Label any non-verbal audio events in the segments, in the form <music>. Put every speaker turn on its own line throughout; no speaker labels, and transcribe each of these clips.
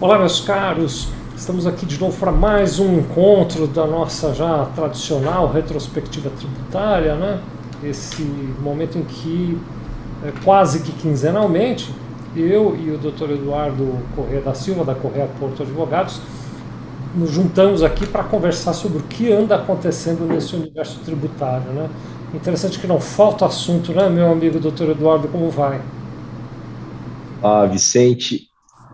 Olá, meus caros. Estamos aqui de novo para mais um encontro da nossa já tradicional retrospectiva tributária, né? Esse momento em que, é, quase que quinzenalmente, eu e o Dr. Eduardo Corrêa da Silva, da Correia Porto Advogados, nos juntamos aqui para conversar sobre o que anda acontecendo nesse universo tributário, né? Interessante que não falta assunto, né, meu amigo Dr. Eduardo, como vai?
Ah, Vicente,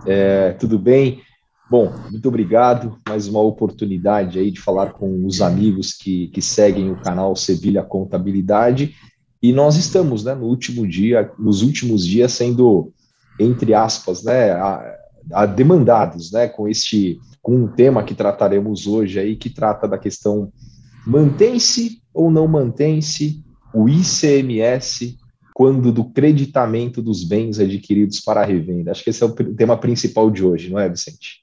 é, tudo bem? Bom, muito obrigado. Mais uma oportunidade aí de falar com os amigos que, que seguem o canal Sevilha Contabilidade. E nós estamos, né, no último dia, nos últimos dias sendo, entre aspas, né, a, a demandados, né, com este, com um tema que trataremos hoje aí, que trata da questão mantém-se ou não mantém-se o ICMS quando do creditamento dos bens adquiridos para a revenda. Acho que esse é o tema principal de hoje, não é, Vicente?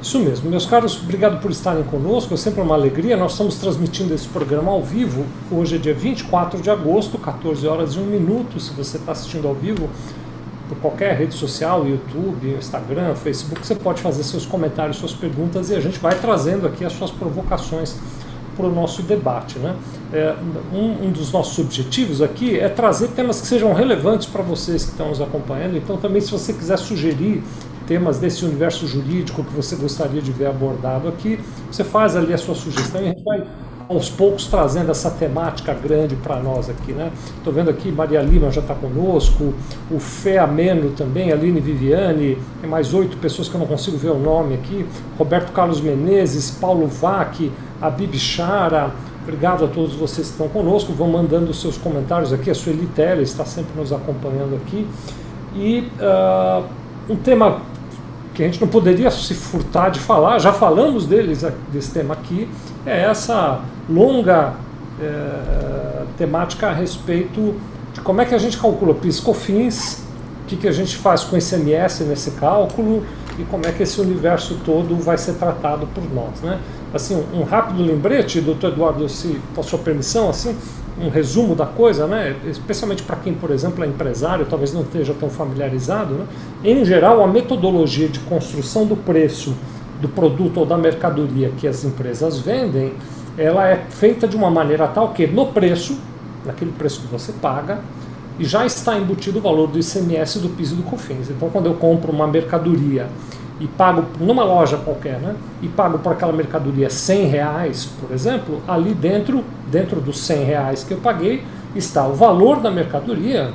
Isso mesmo, meus caros, obrigado por estarem conosco, é sempre uma alegria. Nós estamos transmitindo esse programa ao vivo. Hoje é dia 24 de agosto, 14 horas e 1 minuto. Se você está assistindo ao vivo por qualquer rede social, YouTube, Instagram, Facebook, você pode fazer seus comentários, suas perguntas e a gente vai trazendo aqui as suas provocações para o nosso debate. Né? É, um, um, dos nossos objetivos aqui é trazer temas que sejam relevantes para vocês que estão nos acompanhando. Então, também, se você quiser sugerir temas desse universo jurídico que você gostaria de ver abordado aqui, você faz ali a sua sugestão e a gente vai aos poucos trazendo essa temática grande para nós aqui, né? Estou vendo aqui Maria Lima já está conosco, o Fé Ameno também, Aline Viviane, mais oito pessoas que eu não consigo ver o nome aqui, Roberto Carlos Menezes, Paulo Vac, a Bibichara, obrigado a todos vocês que estão conosco, vão mandando seus comentários aqui, a Sueli Teles está sempre nos acompanhando aqui, e uh, um tema que a gente não poderia se furtar de falar, já falamos deles, desse tema aqui, é essa longa é, temática a respeito de como é que a gente calcula PIS-COFINS, o que, que a gente faz com ICMS nesse cálculo e como é que esse universo todo vai ser tratado por nós. Né? Assim, um rápido lembrete, doutor Eduardo, se com a sua permissão, assim, um resumo da coisa, né? especialmente para quem, por exemplo, é empresário, talvez não esteja tão familiarizado. Né? Em geral, a metodologia de construção do preço do produto ou da mercadoria que as empresas vendem, ela é feita de uma maneira tal que no preço, naquele preço que você paga, já está embutido o valor do ICMS, do PIS e do COFINS. Então, quando eu compro uma mercadoria e pago numa loja qualquer, né, e pago por aquela mercadoria 100 reais, por exemplo, ali dentro, dentro dos 100 reais que eu paguei, está o valor da mercadoria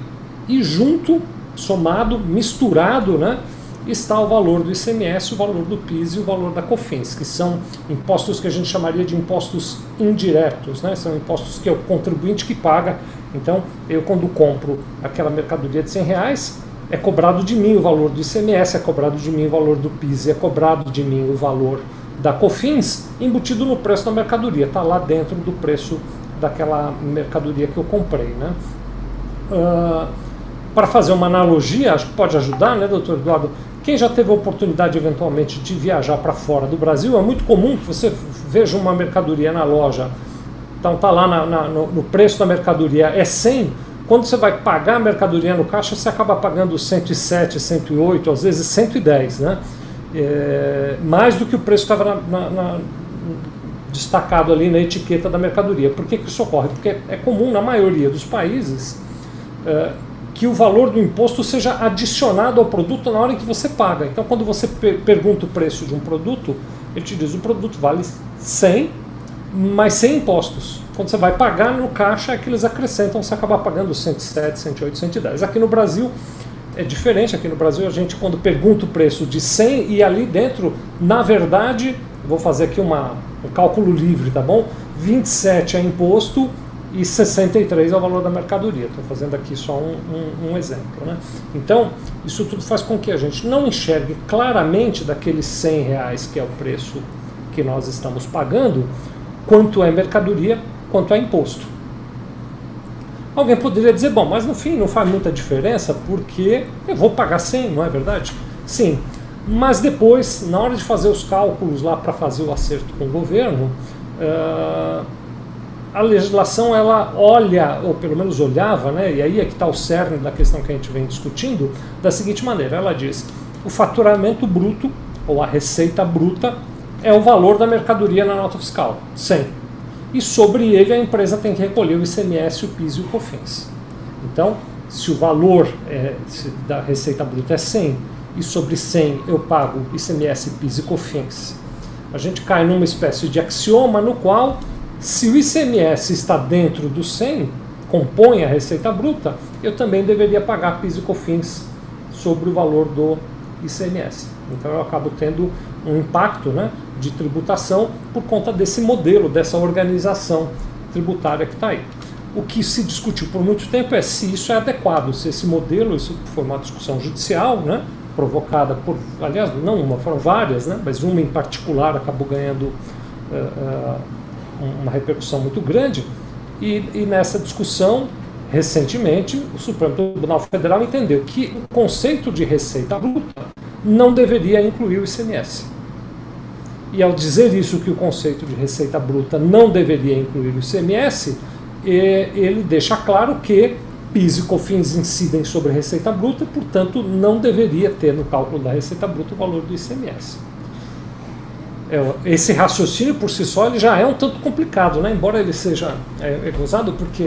e junto, somado, misturado, né, está o valor do ICMS, o valor do PIS e o valor da COFINS, que são impostos que a gente chamaria de impostos indiretos, né? são impostos que é o contribuinte que paga. Então, eu quando compro aquela mercadoria de 100 reais, é cobrado de mim o valor do ICMS, é cobrado de mim o valor do PIS, é cobrado de mim o valor da COFINS, embutido no preço da mercadoria, está lá dentro do preço daquela mercadoria que eu comprei. Né? Uh, para fazer uma analogia, acho que pode ajudar, né, doutor Eduardo? Quem já teve a oportunidade eventualmente de viajar para fora do Brasil, é muito comum que você veja uma mercadoria na loja, então está lá na, na, no, no, preço da mercadoria é 100, quando você vai pagar a mercadoria no caixa, você acaba pagando 107, 108, às vezes 110, né? É, mais do que o preço estava destacado ali na etiqueta da mercadoria. Por que, que isso ocorre? Porque é comum na maioria dos países é, que o valor do imposto seja adicionado ao produto na hora em que você paga. Então, quando você per pergunta o preço de um produto, ele te diz o produto vale 100, mas sem impostos. Quando você vai pagar no caixa, é que eles acrescentam, você acaba pagando 107, 108, 110. Aqui no Brasil é diferente. Aqui no Brasil, a gente, quando pergunta o preço de 100 e ali dentro, na verdade, vou fazer aqui uma, um cálculo livre, tá bom? 27 é imposto e 63 é o valor da mercadoria. Estou fazendo aqui só um, um, um, exemplo. Né? Então, isso tudo faz com que a gente não enxergue claramente daqueles 100 reais que é o preço que nós estamos pagando, quanto é mercadoria, quanto é imposto. Alguém poderia dizer, bom, mas no fim não faz muita diferença porque eu vou pagar 100, não é verdade? Sim, mas depois, na hora de fazer os cálculos lá para fazer o acerto com o governo, uh, a legislação ela olha, ou pelo menos olhava, né, e aí é que está o cerne da questão que a gente vem discutindo, da seguinte maneira: ela diz, o faturamento bruto, ou a receita bruta, é o valor da mercadoria na nota fiscal, 100. E sobre ele a empresa tem que recolher o ICMS, o PIS e o COFINS. Então, se o valor é, da receita bruta é 100 e sobre 100 eu pago ICMS, PIS e COFINS, a gente cai numa espécie de axioma no qual, se o ICMS está dentro do 100, compõe a receita bruta, eu também deveria pagar PIS e COFINS sobre o valor do ICMS. Então eu acabo tendo um impacto né, de tributação por conta desse modelo, dessa organização tributária que está aí. O que se discutiu por muito tempo é se isso é adequado, se esse modelo, isso foi uma discussão judicial, né, provocada por, aliás, não uma, foram várias, né, mas uma em particular acabou ganhando uh, uh, uma repercussão muito grande. E, e nessa discussão, recentemente, o Supremo Tribunal Federal entendeu que o conceito de receita bruta não deveria incluir o ICMS. E ao dizer isso, que o conceito de receita bruta não deveria incluir o ICMS, ele deixa claro que PIS e COFINS incidem sobre a receita bruta, portanto, não deveria ter no cálculo da receita bruta o valor do ICMS. É, esse raciocínio por si só ele já é um tanto complicado, né? embora ele seja é, é gozado, porque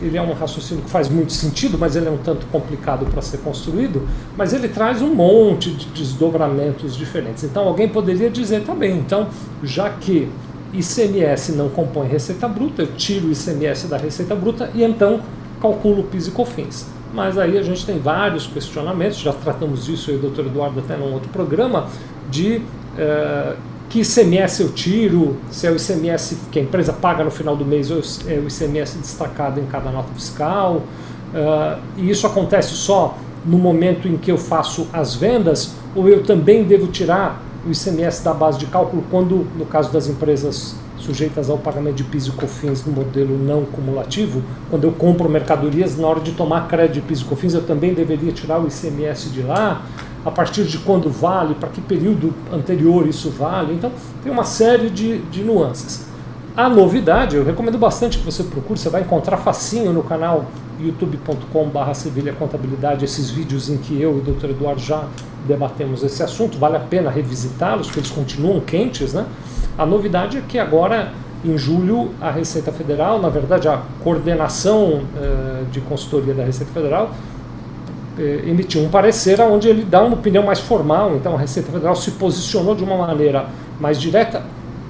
ele é um raciocínio que faz muito sentido, mas ele é um tanto complicado para ser construído, mas ele traz um monte de desdobramentos diferentes. Então alguém poderia dizer, tá bem, então já que ICMS não compõe receita bruta, eu tiro o ICMS da receita bruta e então calculo PIS e COFINS. Mas aí a gente tem vários questionamentos, já tratamos disso aí, doutor Eduardo, até num outro programa, de uh, que ICMS eu tiro, se é o ICMS que a empresa paga no final do mês ou é o ICMS destacado em cada nota fiscal. Uh, e isso acontece só no momento em que eu faço as vendas, ou eu também devo tirar o ICMS da base de cálculo quando, no caso das empresas sujeitas ao pagamento de PIS e COFINS no modelo não cumulativo, quando eu compro mercadorias, na hora de tomar crédito de PIS e COFINS, eu também deveria tirar o ICMS de lá, a partir de quando vale, para que período anterior isso vale. Então, tem uma série de, de nuances. A novidade, eu recomendo bastante que você procure, você vai encontrar facinho no canal youtube.com.br Contabilidade esses vídeos em que eu e o Dr. Eduardo já debatemos esse assunto, vale a pena revisitá-los, porque eles continuam quentes, né? A novidade é que agora, em julho, a Receita Federal, na verdade, a coordenação eh, de consultoria da Receita Federal, emitiu um parecer onde ele dá uma opinião mais formal. Então, a Receita Federal se posicionou de uma maneira mais direta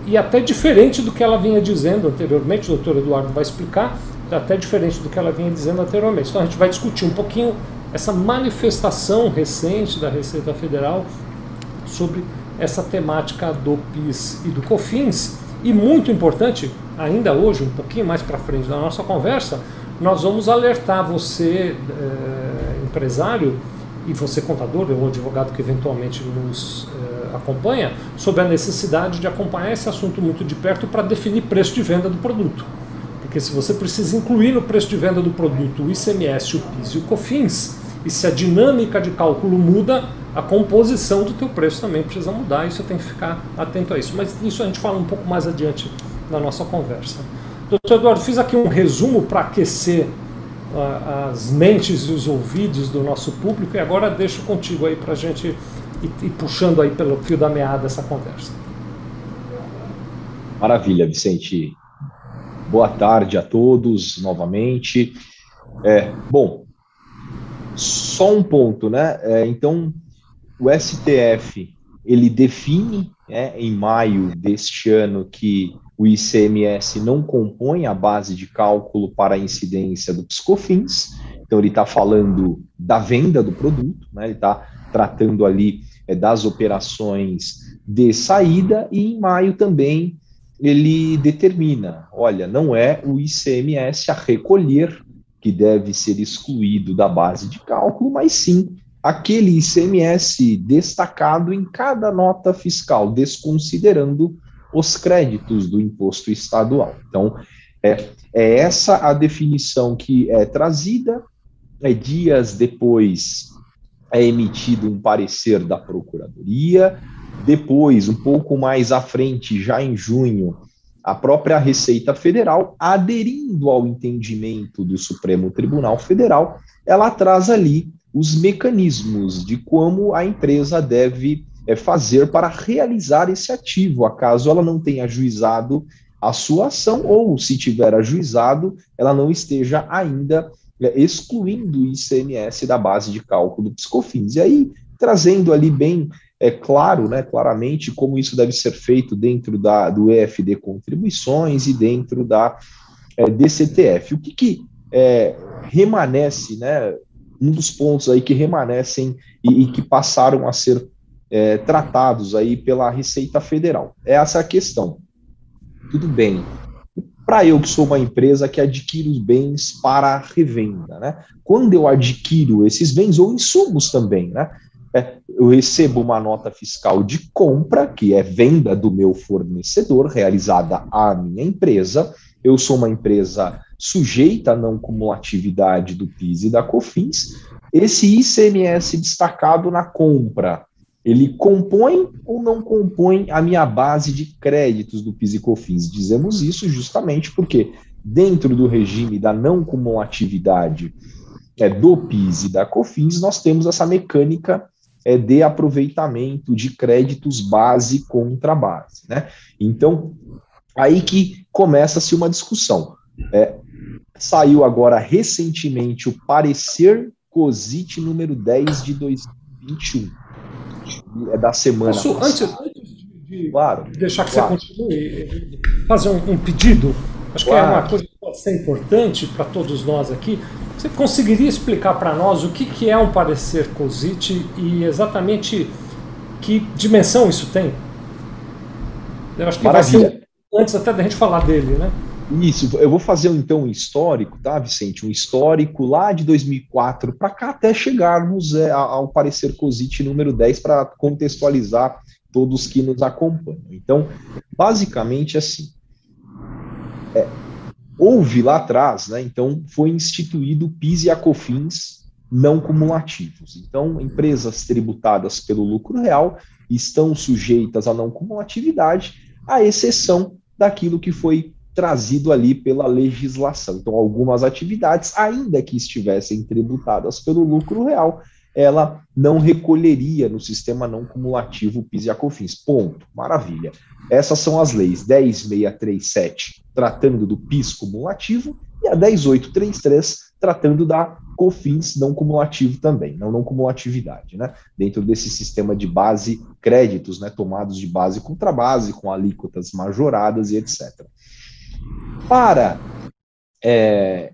e até diferente do que ela vinha dizendo anteriormente. O doutor Eduardo vai explicar, até diferente do que ela vinha dizendo anteriormente. Então, a gente vai discutir um pouquinho essa manifestação recente da Receita Federal sobre essa temática do PIS e do COFINS. E muito importante, ainda hoje, um pouquinho mais para frente da nossa conversa, nós vamos alertar você, eh, empresário, e você contador ou advogado que eventualmente nos eh, acompanha, sobre a necessidade de acompanhar esse assunto muito de perto para definir preço de venda do produto. Porque se você precisa incluir no preço de venda do produto o ICMS, o PIS e o COFINS, e se a dinâmica de cálculo muda, a composição do teu preço também precisa mudar e você tem que ficar atento a isso. Mas isso a gente fala um pouco mais adiante na nossa conversa. Doutor Eduardo, fiz aqui um resumo para aquecer as mentes e os ouvidos do nosso público e agora deixo contigo aí para a gente ir, puxando aí pelo fio da meada essa conversa.
Maravilha, Vicente. Boa tarde a todos novamente. É, bom, só um ponto, né? É, então, o STF ele define é, em maio deste ano que o ICMS não compõe a base de cálculo para a incidência do Piscofins, então ele está falando da venda do produto, né, ele está tratando ali é, das operações de saída, e em maio também ele determina: olha, não é o ICMS a recolher que deve ser excluído da base de cálculo, mas sim aquele ICMS destacado em cada nota fiscal, desconsiderando os créditos do imposto estadual. Então, é, é essa a definição que é trazida. É, dias depois é emitido um parecer da Procuradoria. Depois, um pouco mais à frente, já em junho, a própria Receita Federal, aderindo ao entendimento do Supremo Tribunal Federal, ela traz ali os mecanismos de como a empresa deve fazer para realizar esse ativo, acaso ela não tenha ajuizado a sua ação, ou se tiver ajuizado, ela não esteja ainda é, excluindo o ICMS da base de cálculo do Piscofins. E aí, trazendo ali bem é claro, né, claramente, como isso deve ser feito dentro da, do EFD Contribuições e dentro da é, DCTF. O que, que é, né, um dos pontos aí que remanescem e, e que passaram a ser é, tratados aí pela Receita Federal. É essa a questão. Tudo bem. Para eu que sou uma empresa que adquire os bens para revenda, né? Quando eu adquiro esses bens ou insumos também, né? É, eu recebo uma nota fiscal de compra, que é venda do meu fornecedor, realizada à minha empresa. Eu sou uma empresa sujeita à não cumulatividade do PIS e da COFINS, esse ICMS destacado na compra, ele compõe ou não compõe a minha base de créditos do PIS e COFINS? Dizemos isso justamente porque dentro do regime da não cumulatividade é, do PIS e da COFINS, nós temos essa mecânica é, de aproveitamento de créditos base contra base. Né? Então, aí que começa-se uma discussão. É, Saiu agora recentemente o parecer COSIT número 10 de 2021. É da semana.
Posso, antes, antes de claro, deixar que claro. você continue, fazer um, um pedido, acho claro. que é uma coisa que pode ser importante para todos nós aqui. Você conseguiria explicar para nós o que, que é um parecer COSIT e exatamente que dimensão isso tem? Eu acho que Maravilha. vai ser antes até da gente falar dele, né?
Isso, eu vou fazer então um histórico, tá, Vicente? Um histórico lá de 2004 para cá até chegarmos é, ao parecer COSIT número 10 para contextualizar todos que nos acompanham. Então, basicamente assim, é, houve lá atrás, né, então foi instituído PIS e ACOFINS não cumulativos. Então, empresas tributadas pelo lucro real estão sujeitas à não cumulatividade, à exceção daquilo que foi trazido ali pela legislação. Então, algumas atividades, ainda que estivessem tributadas pelo lucro real, ela não recolheria no sistema não cumulativo PIS e ACOFINS. Ponto. Maravilha. Essas são as leis 10637, tratando do PIS cumulativo, e a 10833, tratando da COFINS não cumulativo também, não não cumulatividade, né? Dentro desse sistema de base créditos, né, tomados de base contra base, com alíquotas majoradas e etc. Para é,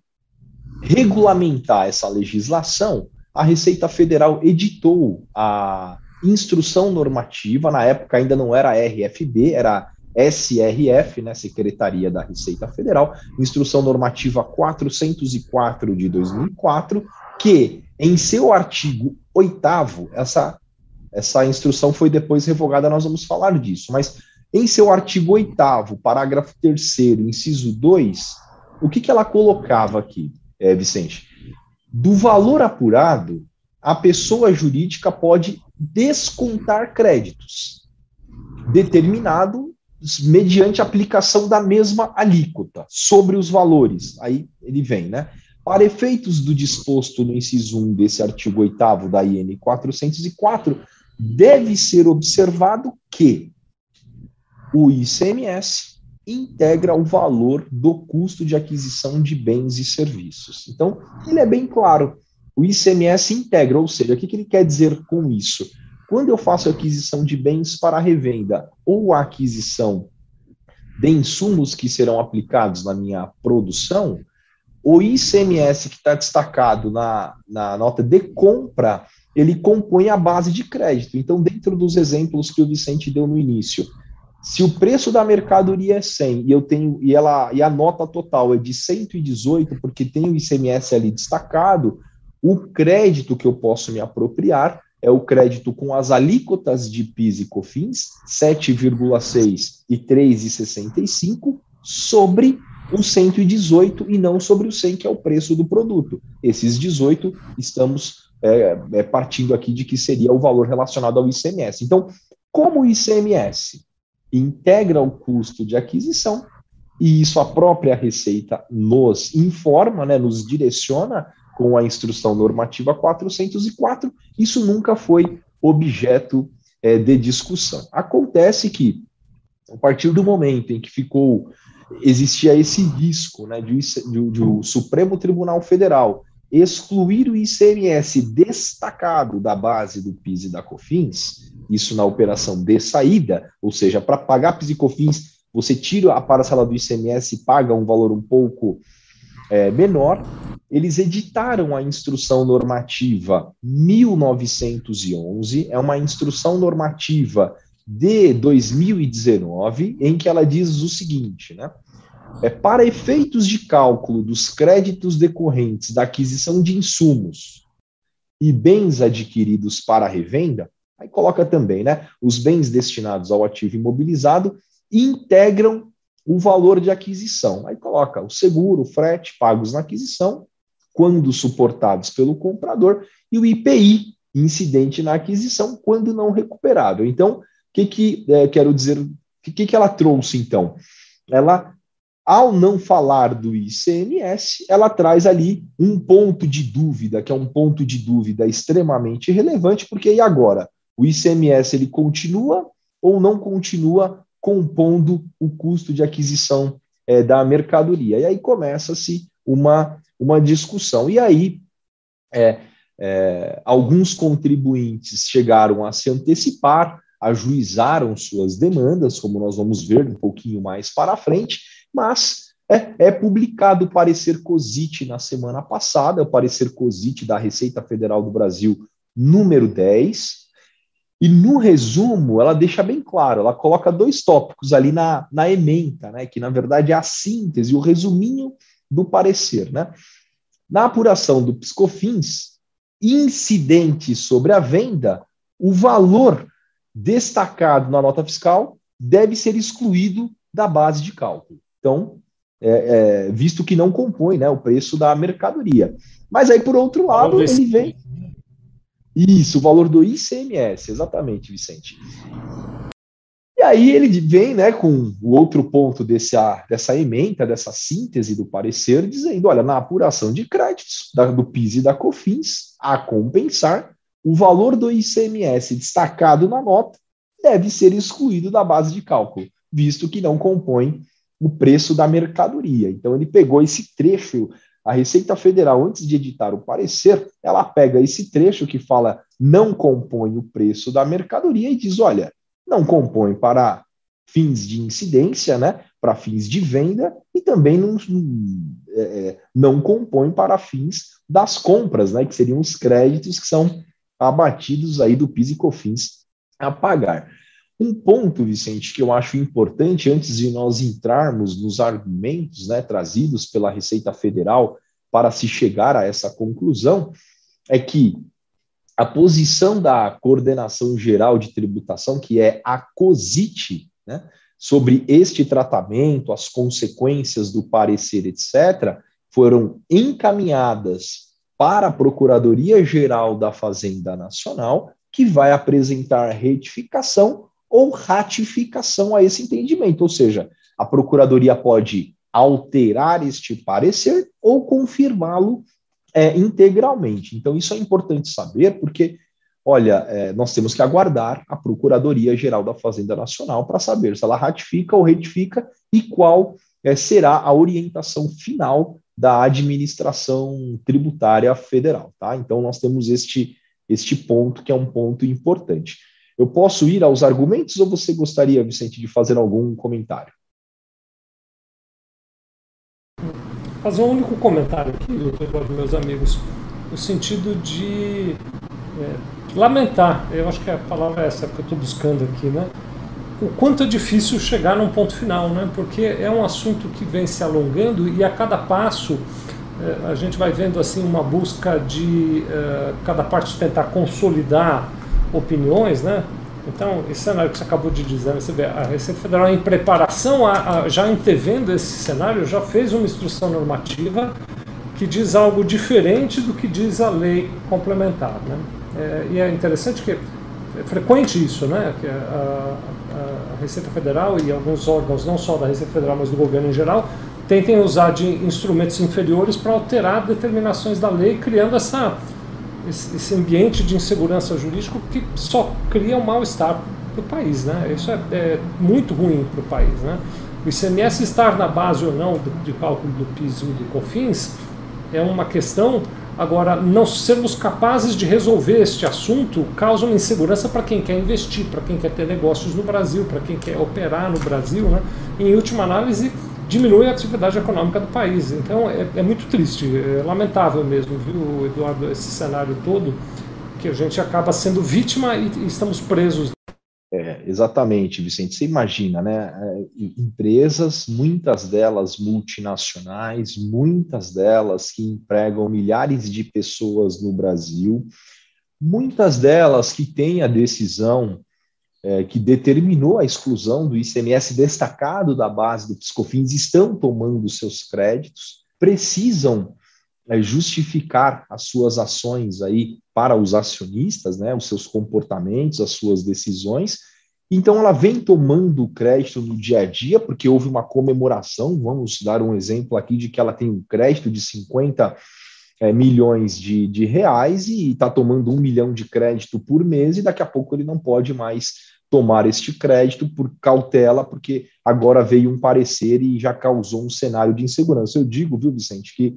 regulamentar essa legislação, a Receita Federal editou a instrução normativa, na época ainda não era RFB, era SRF, né, Secretaria da Receita Federal, instrução normativa 404 de 2004, que em seu artigo 8 essa essa instrução foi depois revogada, nós vamos falar disso, mas em seu artigo 8 parágrafo 3 inciso 2, o que, que ela colocava aqui, é, Vicente? Do valor apurado, a pessoa jurídica pode descontar créditos, determinado mediante aplicação da mesma alíquota sobre os valores. Aí ele vem, né? Para efeitos do disposto no inciso 1 desse artigo 8 da IN 404, deve ser observado que o ICMS integra o valor do custo de aquisição de bens e serviços. Então, ele é bem claro. O ICMS integra, ou seja, o que, ele quer dizer com isso? Quando eu faço aquisição de bens para revenda ou aquisição de insumos que serão aplicados na minha produção, o ICMS que está destacado na, na nota de compra, ele compõe a base de crédito. Então, dentro dos exemplos que o Vicente deu no início, se o preço da mercadoria é 100 e eu tenho e ela e a nota total é de 118 porque tem o ICMS ali destacado, o crédito que eu posso me apropriar é o crédito com as alíquotas de PIS e COFINS, 7,6 e 3,65 sobre o 118 e não sobre o 100 que é o preço do produto. Esses 18 estamos é, é, partindo aqui de que seria o valor relacionado ao ICMS. Então, como o ICMS integra o custo de aquisição, e isso a própria Receita nos informa, né, nos direciona com a instrução normativa 404, isso nunca foi objeto é, de discussão. Acontece que, a partir do momento em que ficou existia esse risco né, de, de, de o Supremo Tribunal Federal excluir o ICMS destacado da base do PIS e da COFINS, isso na operação de saída, ou seja, para pagar PIS e COFINS, você tira a parcela do ICMS e paga um valor um pouco é, menor, eles editaram a instrução normativa 1911, é uma instrução normativa de 2019, em que ela diz o seguinte, né? É, para efeitos de cálculo dos créditos decorrentes da aquisição de insumos e bens adquiridos para revenda, aí coloca também, né? Os bens destinados ao ativo imobilizado integram o valor de aquisição. Aí coloca o seguro, o frete pagos na aquisição quando suportados pelo comprador, e o IPI, incidente na aquisição, quando não recuperável. Então, o que, que é, quero dizer, o que, que ela trouxe, então? Ela, ao não falar do ICMS, ela traz ali um ponto de dúvida, que é um ponto de dúvida extremamente relevante, porque e agora? O ICMS ele continua ou não continua compondo o custo de aquisição é, da mercadoria? E aí começa-se uma uma discussão. E aí, é, é, alguns contribuintes chegaram a se antecipar, ajuizaram suas demandas, como nós vamos ver um pouquinho mais para frente, mas é, é publicado o parecer COSIT na semana passada, o parecer COSIT da Receita Federal do Brasil, número 10, e no resumo, ela deixa bem claro, ela coloca dois tópicos ali na, na ementa, né, que na verdade é a síntese, o resuminho do parecer. Né? Na apuração do Piscofins, incidente sobre a venda, o valor destacado na nota fiscal deve ser excluído da base de cálculo. Então, é, é, visto que não compõe né, o preço da mercadoria. Mas aí, por outro lado, ele vem. Isso, o valor do ICMS, exatamente, Vicente. E aí ele vem né, com o outro ponto dessa, dessa ementa, dessa síntese do parecer, dizendo: olha, na apuração de créditos da, do PIS e da COFINS, a compensar, o valor do ICMS destacado na nota deve ser excluído da base de cálculo, visto que não compõe o preço da mercadoria. Então ele pegou esse trecho, a Receita Federal, antes de editar o parecer, ela pega esse trecho que fala não compõe o preço da mercadoria e diz: olha não compõe para fins de incidência, né, para fins de venda, e também não, é, é, não compõe para fins das compras, né, que seriam os créditos que são abatidos aí do PIS e COFINS a pagar. Um ponto, Vicente, que eu acho importante antes de nós entrarmos nos argumentos né, trazidos pela Receita Federal para se chegar a essa conclusão, é que a posição da Coordenação Geral de Tributação, que é a COSIT, né, sobre este tratamento, as consequências do parecer, etc., foram encaminhadas para a Procuradoria Geral da Fazenda Nacional, que vai apresentar retificação ou ratificação a esse entendimento, ou seja, a Procuradoria pode alterar este parecer ou confirmá-lo é, integralmente. Então, isso é importante saber, porque, olha, é, nós temos que aguardar a Procuradoria-Geral da Fazenda Nacional para saber se ela ratifica ou retifica e qual é, será a orientação final da administração tributária federal. Tá? Então, nós temos este, este ponto que é um ponto importante. Eu posso ir aos argumentos ou você gostaria, Vicente, de fazer algum comentário?
fazer um único comentário aqui, doutor meus amigos, no sentido de é, lamentar, eu acho que a palavra é essa que eu estou buscando aqui, né? O quanto é difícil chegar num ponto final, né? Porque é um assunto que vem se alongando e a cada passo é, a gente vai vendo assim uma busca de é, cada parte tentar consolidar opiniões, né? Então, esse cenário que você acabou de dizer, você vê, a Receita Federal em preparação, a, a, já antevendo esse cenário, já fez uma instrução normativa que diz algo diferente do que diz a lei complementar. Né? É, e é interessante que é frequente isso, né? que a, a Receita Federal e alguns órgãos, não só da Receita Federal, mas do governo em geral, tentem usar de instrumentos inferiores para alterar determinações da lei, criando essa, esse ambiente de insegurança jurídica que só cria um mal-estar para o país. Né? Isso é, é muito ruim para o país. Né? O ICMS estar na base ou não de, cálculo do PIS e do COFINS é uma questão Agora, não sermos capazes de resolver este assunto causa uma insegurança para quem quer investir, para quem quer ter negócios no Brasil, para quem quer operar no Brasil. Né? Em última análise, diminui a atividade econômica do país. Então, é, é muito triste, é lamentável mesmo, viu, Eduardo, esse cenário todo, que a gente acaba sendo vítima e, e estamos presos
é, exatamente, Vicente. Você imagina, né? É, empresas, muitas delas multinacionais, muitas delas que empregam milhares de pessoas no Brasil, muitas delas que têm a decisão é, que determinou a exclusão do ICMS destacado da base do Piscofins estão tomando seus créditos, precisam é, justificar as suas ações aí para os acionistas, né, os seus comportamentos, as suas decisões. Então ela vem tomando crédito no dia a dia, porque houve uma comemoração, vamos dar um exemplo aqui de que ela tem um crédito de 50 é, milhões de, de reais e está tomando um milhão de crédito por mês, e daqui a pouco ele não pode mais tomar este crédito por cautela, porque agora veio um parecer e já causou um cenário de insegurança. Eu digo, viu, Vicente, que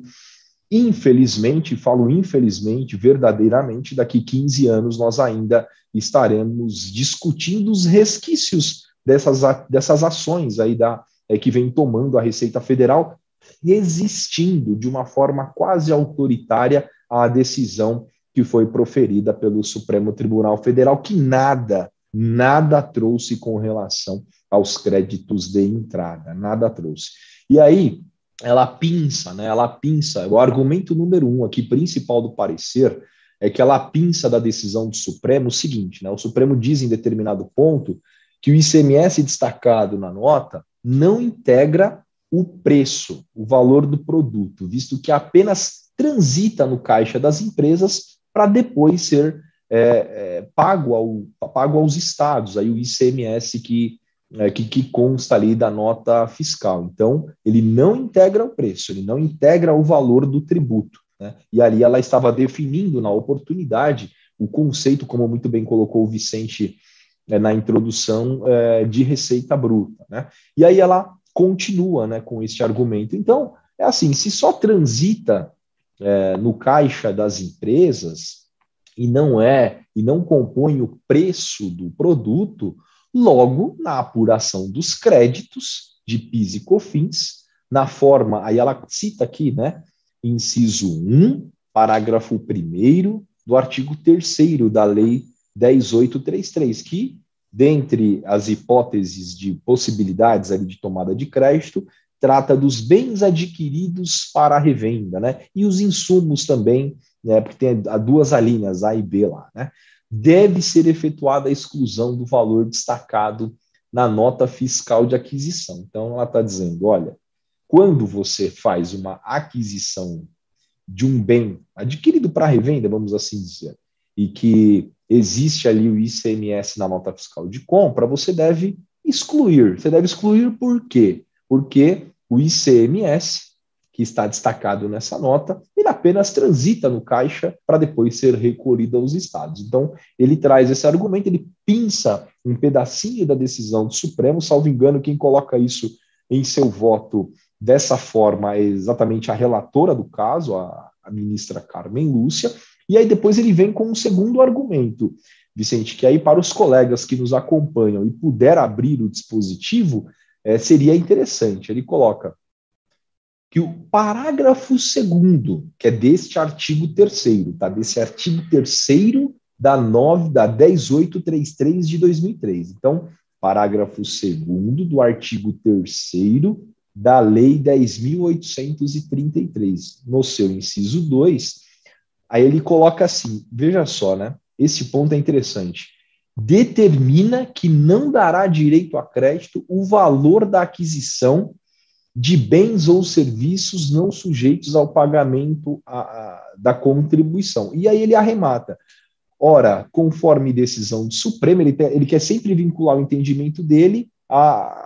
Infelizmente, falo infelizmente, verdadeiramente, daqui 15 anos nós ainda estaremos discutindo os resquícios dessas, dessas ações aí da, é, que vem tomando a Receita Federal, resistindo de uma forma quase autoritária à decisão que foi proferida pelo Supremo Tribunal Federal, que nada, nada trouxe com relação aos créditos de entrada, nada trouxe. E aí, ela pinça, né? Ela pinça. O argumento número um aqui, principal do parecer, é que ela pinça da decisão do Supremo o seguinte, né? O Supremo diz em determinado ponto que o ICMS destacado na nota não integra o preço, o valor do produto, visto que apenas transita no caixa das empresas para depois ser é, é, pago, ao, pago aos estados, aí o ICMS que é, que, que consta ali da nota fiscal. Então, ele não integra o preço, ele não integra o valor do tributo. Né? E ali ela estava definindo na oportunidade o conceito, como muito bem colocou o Vicente é, na introdução, é, de receita bruta. Né? E aí ela continua né, com este argumento. Então, é assim: se só transita é, no caixa das empresas e não é e não compõe o preço do produto, Logo, na apuração dos créditos de PIS e COFINS, na forma, aí ela cita aqui, né, inciso 1, parágrafo 1 do artigo 3 da Lei 10833, que, dentre as hipóteses de possibilidades ali de tomada de crédito, trata dos bens adquiridos para a revenda, né, e os insumos também, né, porque tem duas alíneas, A e B lá, né, deve ser efetuada a exclusão do valor destacado na nota fiscal de aquisição. Então, ela está dizendo: olha, quando você faz uma aquisição de um bem adquirido para revenda, vamos assim dizer, e que existe ali o ICMS na nota fiscal de compra, você deve excluir. Você deve excluir por quê? Porque o ICMS que está destacado nessa nota, ele apenas transita no caixa para depois ser recolhido aos estados. Então, ele traz esse argumento, ele pinça um pedacinho da decisão do Supremo, salvo engano, quem coloca isso em seu voto dessa forma é exatamente a relatora do caso, a, a ministra Carmen Lúcia, e aí depois ele vem com um segundo argumento, Vicente, que aí para os colegas que nos acompanham e puder abrir o dispositivo, é, seria interessante. Ele coloca que o parágrafo segundo, que é deste artigo terceiro, tá? Desse artigo terceiro da 9 da 10833 de 2003. Então, parágrafo segundo do artigo terceiro da Lei 10.833, no seu inciso 2, aí ele coloca assim, veja só, né? Esse ponto é interessante. Determina que não dará direito a crédito o valor da aquisição de bens ou serviços não sujeitos ao pagamento a, a, da contribuição. E aí ele arremata. Ora, conforme decisão do Supremo, ele, ele quer sempre vincular o entendimento dele a,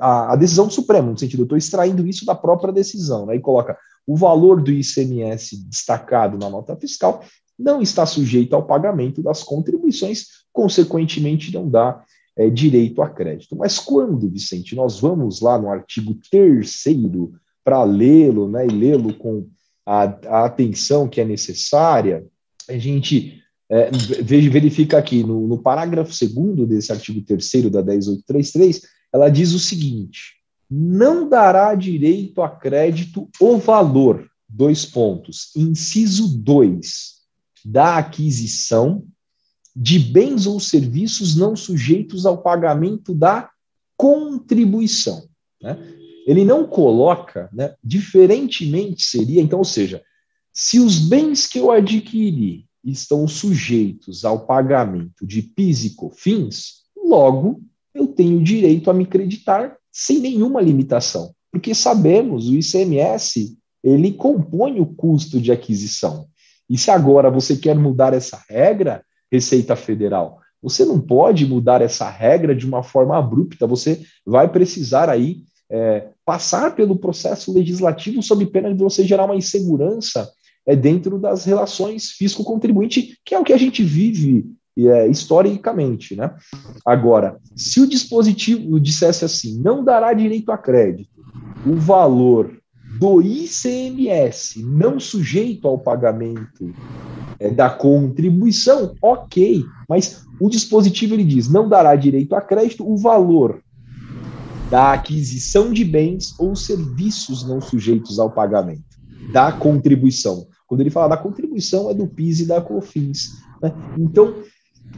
a, a, decisão do Supremo, no sentido, eu estou extraindo isso da própria decisão, né? e coloca o valor do ICMS destacado na nota fiscal não está sujeito ao pagamento das contribuições, consequentemente não dá é, direito a crédito. Mas quando, Vicente, nós vamos lá no artigo terceiro para lê-lo, né, e lê-lo com a, a, atenção que é necessária, a gente é, verifica aqui no, no parágrafo segundo desse artigo terceiro da 10833, ela diz o seguinte: não dará direito a crédito o valor, dois pontos, inciso 2, da aquisição de bens ou serviços não sujeitos ao pagamento da contribuição. Né? Ele não coloca, né, diferentemente seria, então, ou seja, se os bens que eu adquiri estão sujeitos ao pagamento de PIS e COFINS, logo eu tenho direito a me creditar sem nenhuma limitação, porque sabemos o ICMS ele compõe o custo de aquisição. E se agora você quer mudar essa regra, Receita Federal, você não pode mudar essa regra de uma forma abrupta. Você vai precisar aí é, passar pelo processo legislativo sob pena de você gerar uma insegurança é, dentro das relações fisco-contribuinte, que é o que a gente vive é, historicamente. Né? Agora, se o dispositivo dissesse assim, não dará direito a crédito, o valor do ICMS não sujeito ao pagamento é, da contribuição, ok, mas o dispositivo ele diz não dará direito a crédito o valor da aquisição de bens ou serviços não sujeitos ao pagamento da contribuição. Quando ele fala da contribuição, é do PIS e da COFINS. Né? Então,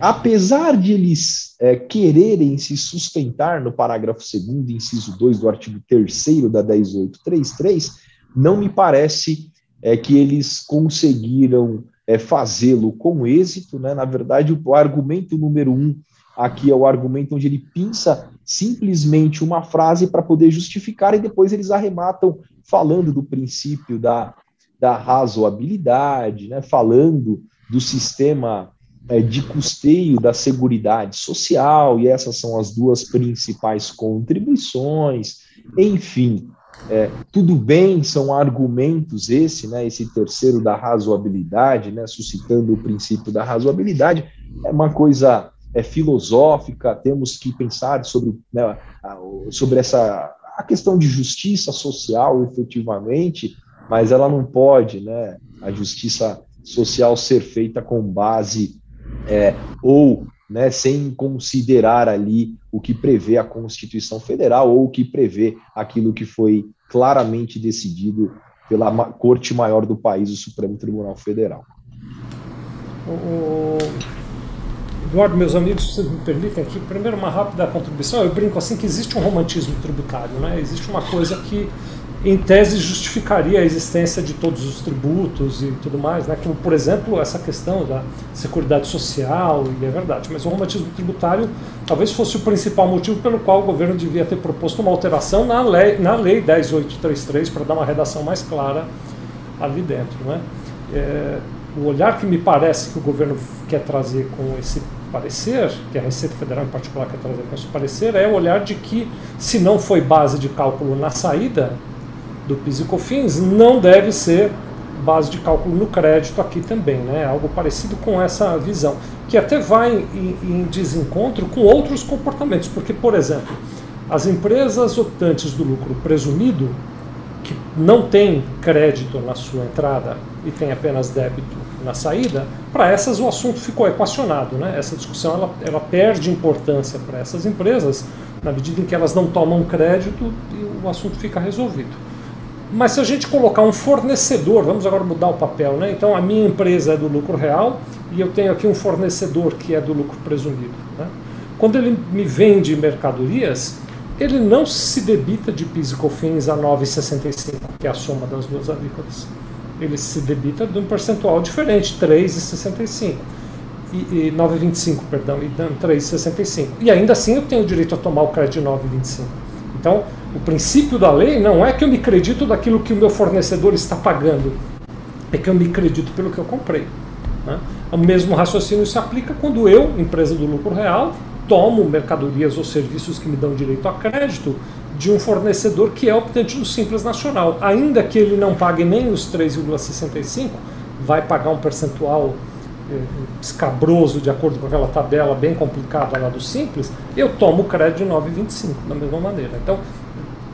apesar de eles é, quererem se sustentar no parágrafo 2 inciso 2 do artigo 3 da 10833, não me parece é, que eles conseguiram é, fazê-lo com êxito. Né? Na verdade, o, argumento número um aqui é o argumento onde ele pinça simplesmente uma frase para poder justificar e depois eles arrematam falando do princípio da, da razoabilidade, né? falando do sistema é, de custeio da Seguridade Social, e essas são as duas principais contribuições, enfim, é, tudo bem, são argumentos esse, né, esse terceiro da razoabilidade, né, suscitando o princípio da razoabilidade, é uma coisa é, filosófica, temos que pensar sobre, né, sobre essa a questão de justiça social, efetivamente, mas ela não pode, né, a justiça social ser feita com base é, ou né, sem considerar ali o que prevê a Constituição Federal ou o que prevê aquilo que foi claramente decidido pela Corte Maior do país, o Supremo Tribunal Federal.
O, Eduardo, meus amigos, vocês me permitem aqui, primeiro uma rápida contribuição. Eu brinco assim que existe um romantismo tributário, né? Existe uma coisa que em tese justificaria a existência de todos os tributos e tudo mais, né? como por exemplo essa questão da seguridade social, e é verdade, mas o romantismo tributário talvez fosse o principal motivo pelo qual o governo devia ter proposto uma alteração na lei, na lei 10833 para dar uma redação mais clara ali dentro. Né? É, o olhar que me parece que o governo quer trazer com esse parecer, que a Receita Federal em particular quer trazer com esse parecer, é o olhar de que se não foi base de cálculo na saída, do PIS e COFINS não deve ser base de cálculo no crédito aqui também, né? Algo parecido com essa visão, que até vai em, em desencontro com outros comportamentos, porque, por exemplo, as empresas optantes do lucro presumido, que não tem crédito na sua entrada e tem apenas débito na saída, para essas o assunto ficou equacionado. Né? Essa discussão ela, ela perde importância para essas empresas na medida em que elas não tomam crédito e o assunto fica resolvido. Mas se a gente colocar um fornecedor, vamos agora mudar o papel, né? Então a minha empresa é do lucro real e eu tenho aqui um fornecedor que é do lucro presumido. Né? Quando ele me vende mercadorias, ele não se debita de PIS e COFINS a 9,65, que é a soma das duas alíquotas. Ele se debita de um percentual diferente, 3,65. E, e 9,25, perdão, e 3,65. E ainda assim eu tenho direito a tomar o crédito de 9,25. Então, o princípio da lei não é que eu me acredito daquilo que o meu fornecedor está pagando, é que eu me acredito pelo que eu comprei. Né? O mesmo raciocínio se aplica quando eu, empresa do lucro real, tomo mercadorias ou serviços que me dão direito a crédito de um fornecedor que é optante do Simples Nacional. Ainda que ele não pague nem os 3,65, vai pagar um percentual eh, escabroso de acordo com aquela tabela bem complicada lá do Simples, eu tomo crédito de 9,25 da mesma maneira. Então,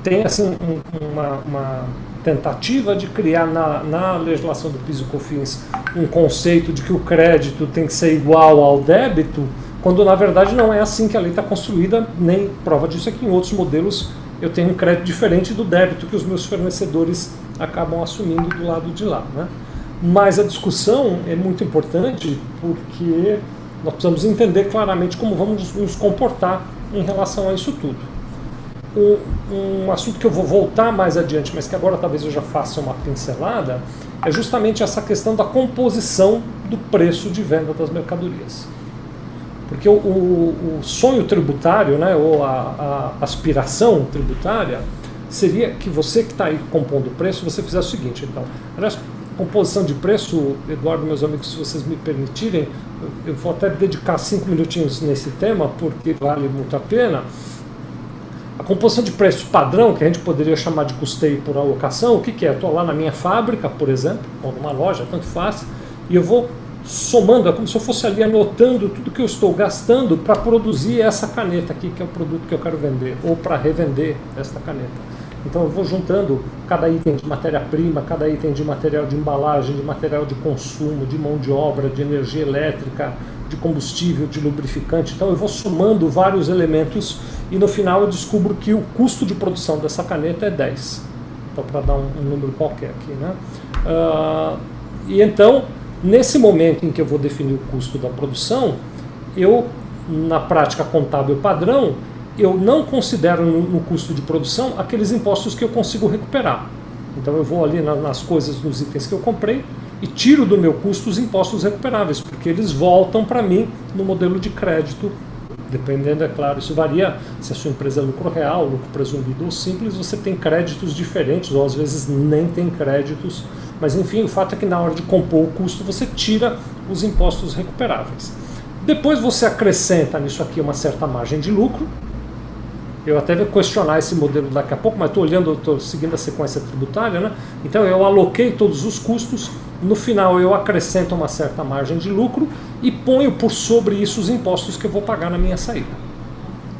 tem assim um, uma, uma, tentativa de criar na, na legislação do PIS e COFINS um conceito de que o crédito tem que ser igual ao débito, quando na verdade não é assim que a lei está construída, nem prova disso é que em outros modelos eu tenho um crédito diferente do débito que os meus fornecedores acabam assumindo do lado de lá. Né? Mas a discussão é muito importante porque nós precisamos entender claramente como vamos nos comportar em relação a isso tudo. Um, um assunto que eu vou voltar mais adiante, mas que agora talvez eu já faça uma pincelada, é justamente essa questão da composição do preço de venda das mercadorias. Porque o, o, o sonho tributário, né, ou a, a, aspiração tributária, seria que você que está aí compondo o preço, você fizesse o seguinte, então. Aliás, composição de preço, Eduardo, meus amigos, se vocês me permitirem, eu vou até dedicar cinco minutinhos nesse tema, porque vale muito a pena. A composição de preço padrão, que a gente poderia chamar de custeio por alocação, o que, que é? Estou lá na minha fábrica, por exemplo, ou numa loja, tanto faz, e eu vou somando, é como se eu fosse ali anotando tudo que eu estou gastando para produzir essa caneta aqui, que é o produto que eu quero vender, ou para revender esta caneta. Então eu vou juntando cada item de matéria-prima, cada item de material de embalagem, de material de consumo, de mão de obra, de energia elétrica, de combustível, de lubrificante. Então eu vou somando vários elementos e no final eu descubro que o custo de produção dessa caneta é 10. Então para dar um, um, número qualquer aqui. Né? Uh, e então Nesse momento em que eu vou definir o custo da produção, eu, na prática contábil padrão, eu não considero no, no custo de produção aqueles impostos que eu consigo recuperar. Então eu vou ali na, nas coisas, nos itens que eu comprei e tiro do meu custo os impostos recuperáveis, porque eles voltam para mim no modelo de crédito dependendo, é claro, isso varia se a sua empresa é lucro real, lucro presumido ou simples, você tem créditos diferentes, ou às vezes nem tem créditos, mas enfim, o fato é que na hora de compor o custo você tira os impostos recuperáveis. Depois você acrescenta nisso aqui uma certa margem de lucro. Eu até vou questionar esse modelo daqui a pouco, mas estou olhando, estou seguindo a sequência tributária, né? Então eu aloquei todos os custos, no final eu acrescento uma certa margem de lucro e ponho por sobre isso os impostos que eu vou pagar na minha saída.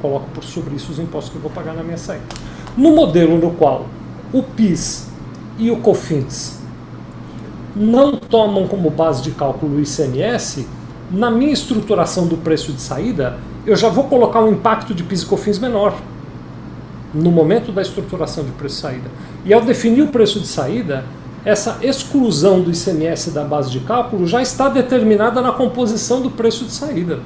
Coloco por sobre isso os impostos que eu vou pagar na minha saída. No modelo no qual o PIS e o COFINS não tomam como base de cálculo o ICMS, na minha estruturação do preço de saída, eu já vou colocar um impacto de PIS e COFINS menor no momento da estruturação de preço de saída. E ao definir o preço de saída, essa exclusão do ICMS da base de cálculo já está determinada na composição do preço de saída.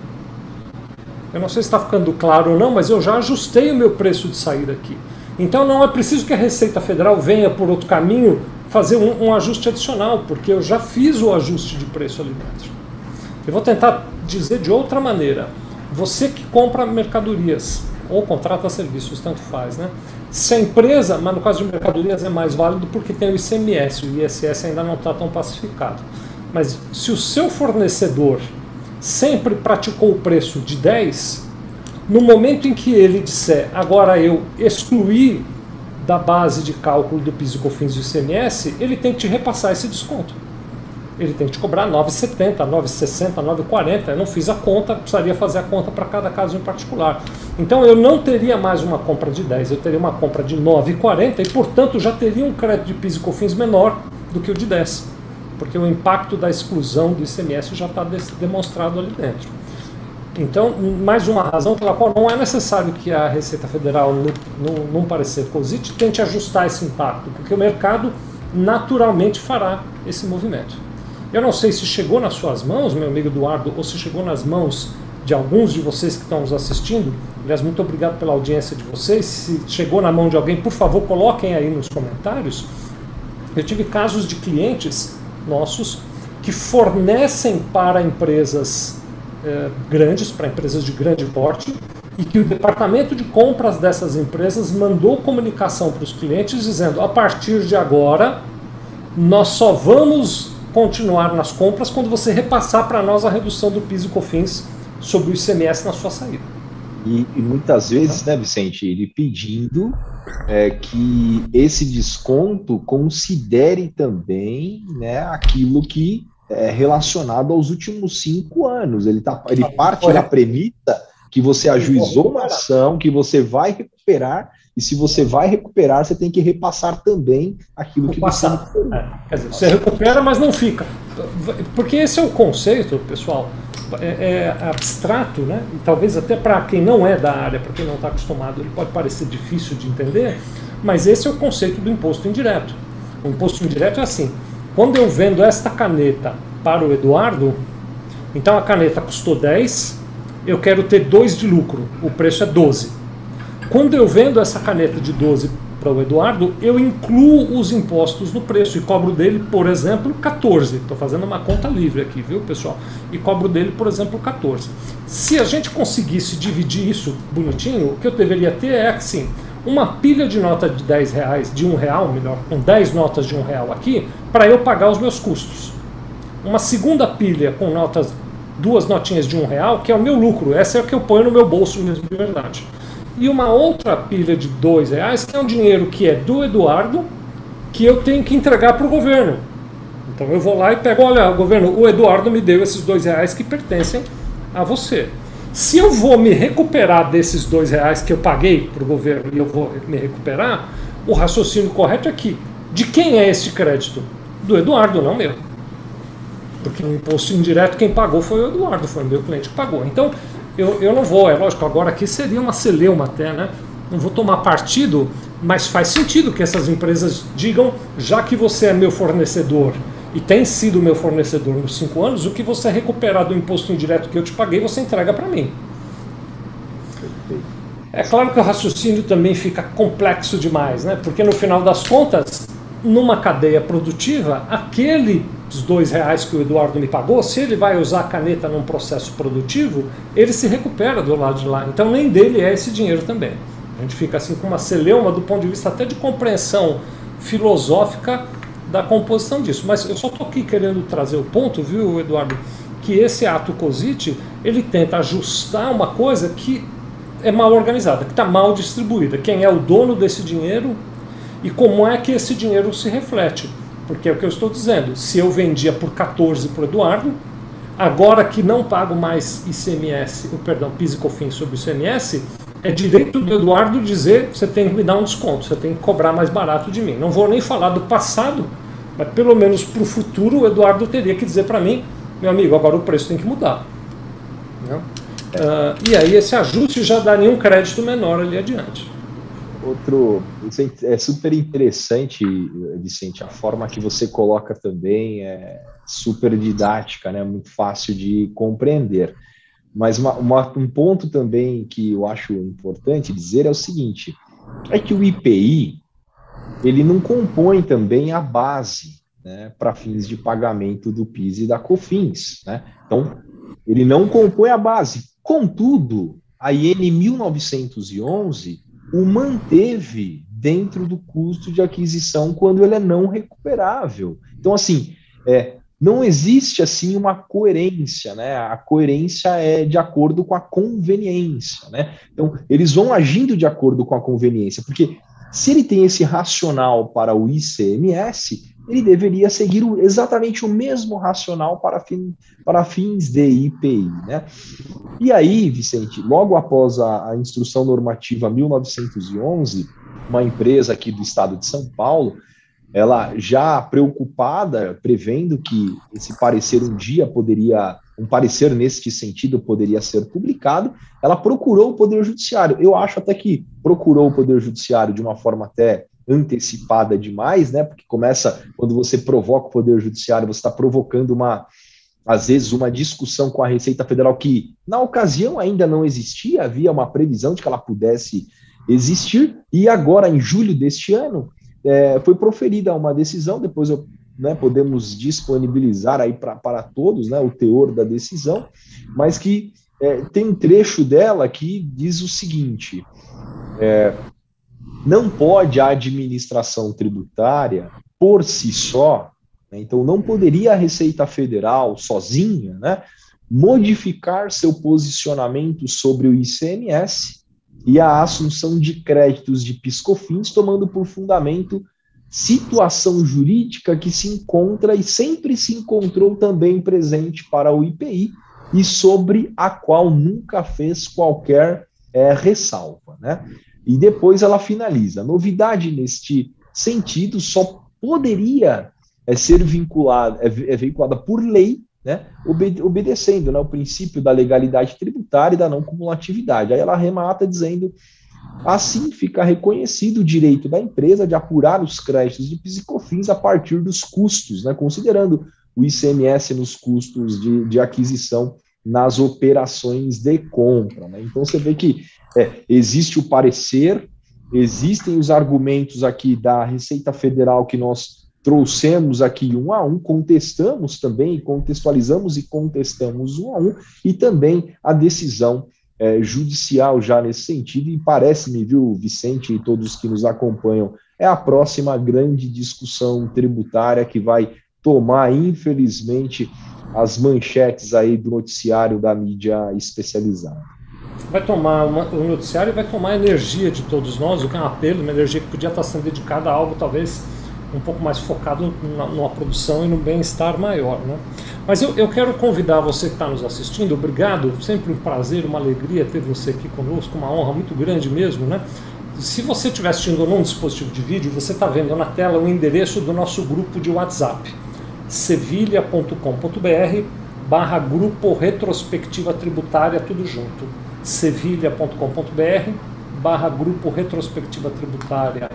Eu não sei se está ficando claro ou não, mas eu já ajustei o meu preço de saída aqui. Então não é preciso que a Receita Federal venha por outro caminho fazer um, um ajuste adicional, porque eu já fiz o ajuste de preço ali dentro. Eu vou tentar dizer de outra maneira. Você que compra mercadorias ou contrata serviços, tanto faz, né? Se a empresa, mas no caso de mercadorias é mais válido porque tem o ICMS, o ISS ainda não está tão pacificado. Mas se o seu fornecedor sempre praticou o preço de 10, no momento em que ele disser agora eu excluí da base de cálculo do PIS e COFINS e ICMS, ele tem que te repassar esse desconto ele tem que te cobrar 9,70, 9,60, 9,40. Eu não fiz a conta, precisaria fazer a conta para cada caso em particular. Então eu não teria mais uma compra de 10, eu teria uma compra de 9,40 e, portanto, já teria um crédito de PIS e COFINS menor do que o de 10, porque o impacto da exclusão do ICMS já está demonstrado ali dentro. Então, mais uma razão pela qual não é necessário que a Receita Federal, no, num parecer COSIT, tente ajustar esse impacto, porque o mercado naturalmente fará esse movimento. Eu não sei se chegou nas suas mãos, meu amigo Eduardo, ou se chegou nas mãos de alguns de vocês que estão nos assistindo. Aliás, muito obrigado pela audiência de vocês. Se chegou na mão de alguém, por favor, coloquem aí nos comentários. Eu tive casos de clientes nossos que fornecem para empresas eh, grandes, para empresas de grande porte, e que o departamento de compras dessas empresas mandou comunicação para os clientes dizendo: a partir de agora, nós só vamos continuar nas compras quando você repassar para nós a redução do PIS e COFINS sobre o ICMS na sua saída.
E, e, muitas vezes, né, Vicente, ele pedindo é, que esse desconto considere também né, aquilo que é relacionado aos últimos cinco anos. Ele, tá, ele parte da premissa que você ajuizou uma ação, que você vai recuperar, e se você vai recuperar, você tem que repassar também aquilo que
você. É, quer dizer, você recupera, mas não fica. Porque esse é o conceito, pessoal é, é abstrato, né? E talvez até para quem não é da área, para quem não está acostumado, ele pode parecer difícil de entender, mas esse é o conceito do imposto indireto. O imposto indireto é assim: quando eu vendo esta caneta para o Eduardo, então a caneta custou 10, eu quero ter 2 de lucro, o preço é 12. Quando eu vendo essa caneta de 12 para o Eduardo, eu incluo os impostos no preço e cobro dele, por exemplo, 14. Estou fazendo uma conta livre aqui, viu, pessoal? E cobro dele, por exemplo, 14. Se a gente conseguisse dividir isso bonitinho, o que eu deveria ter é assim, uma pilha de nota de 10 reais, de um real, melhor, com 10 notas de um real aqui, para eu pagar os meus custos. Uma segunda pilha com notas, duas notinhas de um real, que é o meu lucro. Essa é a que eu ponho no meu bolso mesmo de verdade e uma outra pilha de dois reais, que é um dinheiro que é do Eduardo, que eu tenho que entregar para o governo. Então eu vou lá e pego, olha, governo, o Eduardo me deu esses dois reais que pertencem a você. Se eu vou me recuperar desses dois reais que eu paguei para o governo e eu vou me recuperar, o raciocínio correto é que de quem é esse crédito? Do Eduardo, não meu. Porque no imposto indireto quem pagou foi o Eduardo, foi o meu cliente que pagou. Então eu, eu não vou, é lógico, agora aqui seria uma celeuma até, né? Não vou tomar partido, mas faz sentido que essas empresas digam, já que você é meu fornecedor e tem sido meu fornecedor nos cinco anos, o que você recuperar do imposto indireto que eu te paguei, você entrega para mim. É claro que o raciocínio também fica complexo demais, né? Porque no final das contas, numa cadeia produtiva, aqueles dois reais que o Eduardo me pagou, se ele vai usar a caneta num processo produtivo, ele se recupera do lado de lá. Então nem dele é esse dinheiro também. A gente fica assim com uma celeuma do ponto de vista até de compreensão filosófica da composição disso. Mas eu só estou aqui querendo trazer o ponto, viu, Eduardo, que esse ato COSIT, ele tenta ajustar uma coisa que é mal organizada, que está mal distribuída. Quem é o dono desse dinheiro e como é que esse dinheiro se reflete. Porque é o que eu estou dizendo. Se eu vendia por 14 para o Eduardo, agora que não pago mais ICMS, o perdão, PIS e COFINS sobre o ICMS, é direito do Eduardo dizer você tem que me dar um desconto, você tem que cobrar mais barato de mim. Não vou nem falar do passado, mas pelo menos para o futuro o Eduardo teria que dizer para mim, meu amigo, agora o preço tem que mudar. Uh, e aí esse ajuste já daria um crédito menor ali adiante.
Outro, é super interessante, Vicente, a forma que você coloca também é super didática, né? Muito fácil de compreender. Mas uma, uma, um ponto também que eu acho importante dizer é o seguinte: é que o IPI ele não compõe também a base né, para fins de pagamento do PIS e da COFINS. Né? Então, ele não compõe a base. Contudo, a IN 1911 o manteve dentro do custo de aquisição quando ele é não recuperável. Então, assim, é, não existe assim uma coerência, né? A coerência é de acordo com a conveniência, né? Então, eles vão agindo de acordo com a conveniência, porque se ele tem esse racional para o ICMS, ele deveria seguir exatamente o mesmo racional para, fim, para fins de IPI. Né? E aí, Vicente, logo após a, a instrução normativa 1911, uma empresa aqui do estado de São Paulo, ela já preocupada, prevendo que esse parecer um dia poderia, um parecer neste sentido poderia ser publicado, ela procurou o Poder Judiciário. Eu acho até que procurou o Poder Judiciário de uma forma até antecipada demais, né? Porque começa quando você provoca o poder judiciário, você está provocando uma às vezes uma discussão com a Receita Federal que na ocasião ainda não existia, havia uma previsão de que ela pudesse existir e agora em julho deste ano é, foi proferida uma decisão. Depois eu, né, podemos disponibilizar aí pra, para todos, né, o teor da decisão, mas que é, tem um trecho dela que diz o seguinte: é, não pode a administração tributária, por si só, né, então não poderia a Receita Federal sozinha, né, modificar seu posicionamento sobre o ICMS e a assunção de créditos de piscofins, tomando por fundamento situação jurídica que se encontra e sempre se encontrou também presente para o IPI e sobre a qual nunca fez qualquer é, ressalva. Né? E depois ela finaliza. Novidade neste sentido só poderia é, ser vinculada, é, é veiculada por lei né, obedecendo né, o princípio da legalidade tributária e da não cumulatividade. Aí ela remata dizendo: assim fica reconhecido o direito da empresa de apurar os créditos de psicofins a partir dos custos, né, considerando o ICMS nos custos de, de aquisição nas operações de compra. Né? Então você vê que é, existe o parecer, existem os argumentos aqui da Receita Federal que nós trouxemos aqui um a um, contestamos também, contextualizamos e contestamos um a um, e também a decisão é, judicial já nesse sentido, e parece-me, viu, Vicente e todos que nos acompanham, é a próxima grande discussão tributária que vai tomar, infelizmente, as manchetes aí do noticiário da mídia especializada.
Vai tomar uma, o noticiário vai tomar a energia de todos nós, o que é um apelo, uma energia que podia estar sendo dedicada a algo talvez um pouco mais focado na, numa produção e no bem-estar maior. Né? Mas eu, eu quero convidar você que está nos assistindo, obrigado, sempre um prazer, uma alegria ter você aqui conosco, uma honra muito grande mesmo. Né? Se você estiver assistindo num dispositivo de vídeo, você está vendo na tela o endereço do nosso grupo de WhatsApp, sevilha.com.br barra grupo retrospectiva tributária, tudo junto. sevilha.com.br barra grupo retrospectiva tributária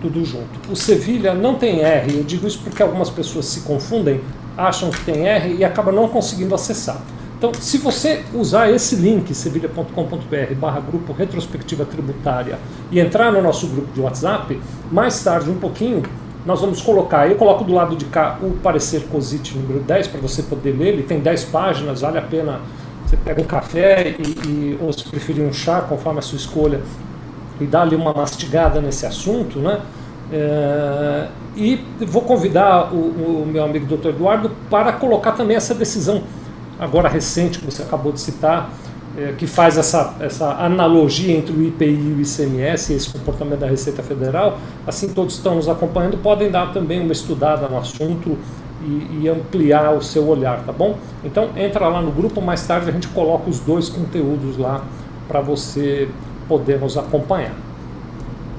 tudo junto. O Sevilha não tem R, eu digo isso porque algumas pessoas se confundem, acham que tem R e acabam não conseguindo acessar. Então, se você usar esse link, sevilha.com.br barra grupo retrospectiva tributária e entrar no nosso grupo de WhatsApp, mais tarde, um pouquinho, nós vamos colocar, eu coloco do lado de cá o parecer COSIT número 10 para você poder ler, ele tem 10 páginas, vale a pena, você pega um café e, e ou se preferir um chá, conforme a sua escolha, e dar ali uma mastigada nesse assunto, né? É, e vou convidar o, o, meu amigo Dr. Eduardo para colocar também essa decisão agora recente que você acabou de citar, é, que faz essa, essa analogia entre o IPI e o ICMS, esse comportamento da Receita Federal. Assim, todos estão nos acompanhando, podem dar também uma estudada no assunto e, e ampliar o seu olhar, tá bom? Então, entra lá no grupo, mais tarde a gente coloca os dois conteúdos lá para você podemos acompanhar.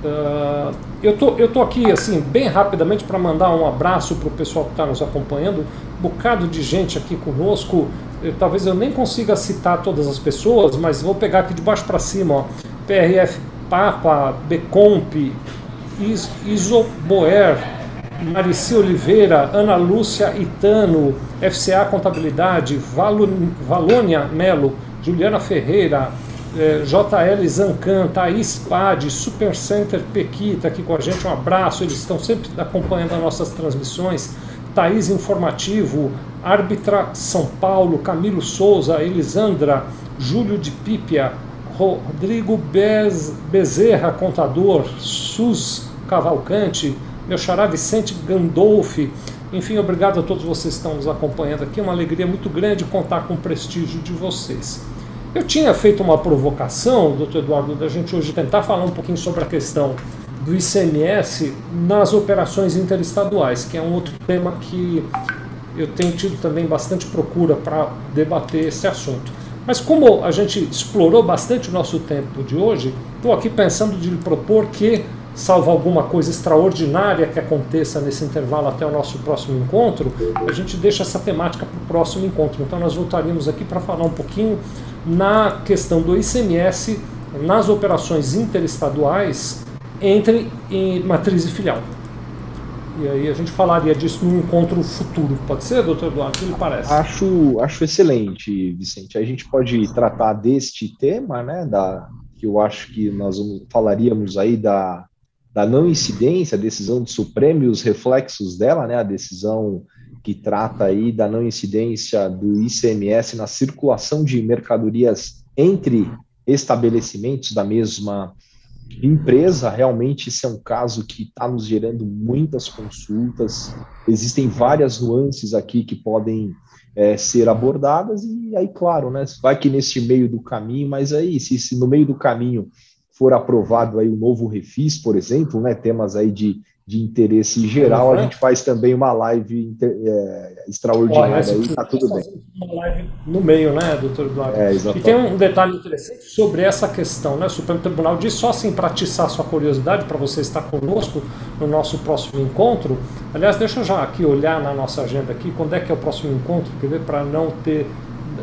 Uh, eu tô, eu tô aqui assim bem rapidamente para mandar um abraço para o pessoal que está nos acompanhando. Um bocado de gente aqui conosco. Eu, talvez eu nem consiga citar todas as pessoas, mas vou pegar aqui de baixo para cima. Ó. PRF Papa, Becomp, Is, Isoboer, Marici Oliveira, Ana Lúcia Itano, FCA Contabilidade, Valônia Melo, Juliana Ferreira, é, JL Zancan, Thaís Pade, Super Center Pequi está aqui com a gente, um abraço, eles estão sempre acompanhando as nossas transmissões. Thaís Informativo, Árbitra São Paulo, Camilo Souza, Elisandra, Júlio de Pípia, Rodrigo Bez, Bezerra, contador, Sus Cavalcante, meu xará Vicente Gandolfi. Enfim, obrigado a todos vocês que estão nos acompanhando aqui. É uma alegria muito grande contar com o prestígio de vocês. Eu tinha feito uma provocação, doutor Eduardo, da gente hoje tentar falar um pouquinho sobre a questão do ICMS nas operações interestaduais, que é um outro tema que eu tenho tido também bastante procura para debater esse assunto. Mas como a gente explorou bastante o nosso tempo de hoje, estou aqui pensando de lhe propor que, salvo alguma coisa extraordinária que aconteça nesse intervalo até o nosso próximo encontro, a gente deixa essa temática para o próximo encontro. Então nós voltaríamos aqui para falar um pouquinho na questão do ICMS nas operações interestaduais entre matriz e filial. E aí a gente falaria disso num encontro futuro. Pode ser, doutor Eduardo? O que lhe parece?
Acho, acho excelente, Vicente. A gente pode tratar deste tema, né? Da, que eu acho que nós falaríamos aí da, da não incidência, a decisão do Supremo e os reflexos dela, né? A decisão que trata aí da não incidência do ICMS na circulação de mercadorias entre estabelecimentos da mesma empresa. Realmente, isso é um caso que está nos gerando muitas consultas. Existem várias nuances aqui que podem é, ser abordadas, e aí, claro, né, vai que nesse meio do caminho, mas aí, se, se no meio do caminho for aprovado aí o novo refis, por exemplo, né, temas aí de de interesse geral, uhum. a gente faz também uma live é, extraordinária Olha, aí, tá tudo bem.
Uma live no meio, né, doutor Eduardo? É. E tem um detalhe interessante sobre essa questão, né? O Supremo Tribunal diz só assim para atiçar sua curiosidade, para você estar conosco no nosso próximo encontro. Aliás, deixa eu já aqui olhar na nossa agenda aqui, quando é que é o próximo encontro, para não ter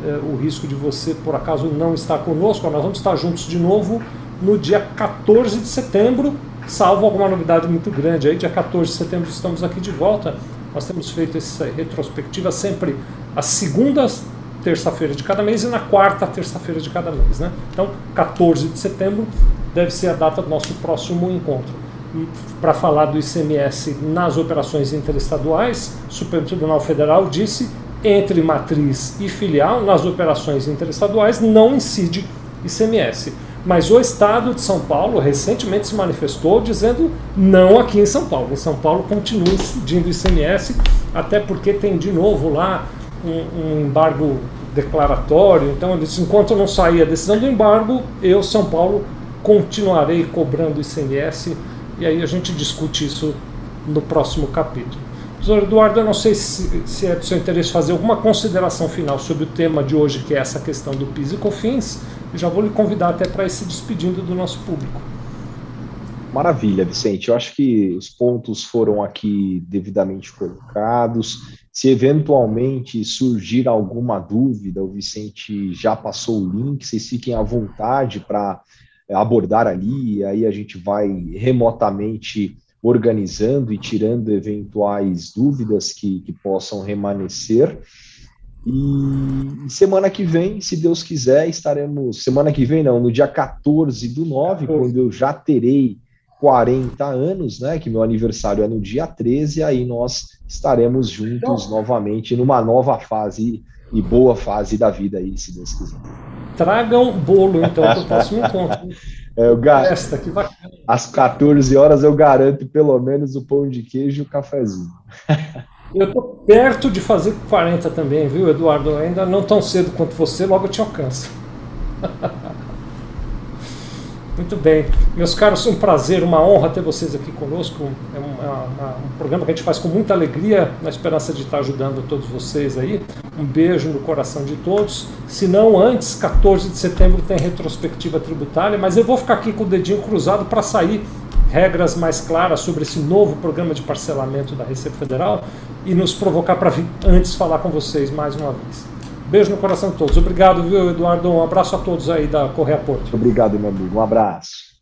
é, o risco de você, por acaso, não estar conosco. Nós vamos estar juntos de novo no dia 14 de setembro, salvo alguma novidade muito grande. Aí, dia 14 de setembro, estamos aqui de volta. Nós temos feito essa retrospectiva sempre às segundas terça-feira de cada mês e na quarta terça-feira de cada mês. Né? Então, 14 de setembro deve ser a data do nosso próximo encontro. Para falar do ICMS nas operações interestaduais, o Supremo Tribunal Federal disse entre matriz e filial, nas operações interestaduais, não incide ICMS. Mas o Estado de São Paulo recentemente se manifestou dizendo não aqui em São Paulo. Em São Paulo continua incidindo ICMS, até porque tem de novo lá um, um embargo declaratório. Então, disse, enquanto não sair a decisão do embargo, eu, São Paulo, continuarei cobrando ICMS. E aí a gente discute isso no próximo capítulo. Professor Eduardo, eu não sei se, se é do seu interesse fazer alguma consideração final sobre o tema de hoje, que é essa questão do PIS e COFINS já vou lhe convidar até para ir se despedindo do nosso público.
Maravilha, Vicente. Eu acho que os pontos foram aqui devidamente colocados. Se eventualmente surgir alguma dúvida, o Vicente já passou o link, vocês fiquem à vontade para abordar ali, e aí a gente vai remotamente organizando e tirando eventuais dúvidas que, que possam remanescer. E semana que vem, se Deus quiser, estaremos. Semana que vem, não, no dia 14 do 9, quando eu já terei 40 anos, né? Que meu aniversário é no dia 13, aí nós estaremos juntos então, novamente numa nova fase e boa fase da vida aí, se Deus quiser.
Tragam bolo, então, para o próximo encontro. <laughs>
É, eu gar... Esta, que bacana. Às 14 horas eu garanto pelo menos o pão de queijo e o cafezinho. <laughs>
Eu tô perto de fazer 40 também, viu, Eduardo? Ainda não tão cedo quanto você, logo eu te alcanço. <laughs> Muito bem. Meus caros, um prazer, uma honra ter vocês aqui conosco. É é um, programa que a gente faz com muita alegria, na esperança de estar ajudando todos vocês aí. Um beijo no coração de todos. Se não, antes, 14 de setembro tem retrospectiva tributária, mas eu vou ficar aqui com o dedinho cruzado para sair regras mais claras sobre esse novo programa de parcelamento da Receita Federal e nos provocar para antes falar com vocês mais uma vez. Beijo no coração de todos. Obrigado, viu, Eduardo? Um abraço a todos aí da Correia Porto.
Obrigado, meu amigo. Um abraço.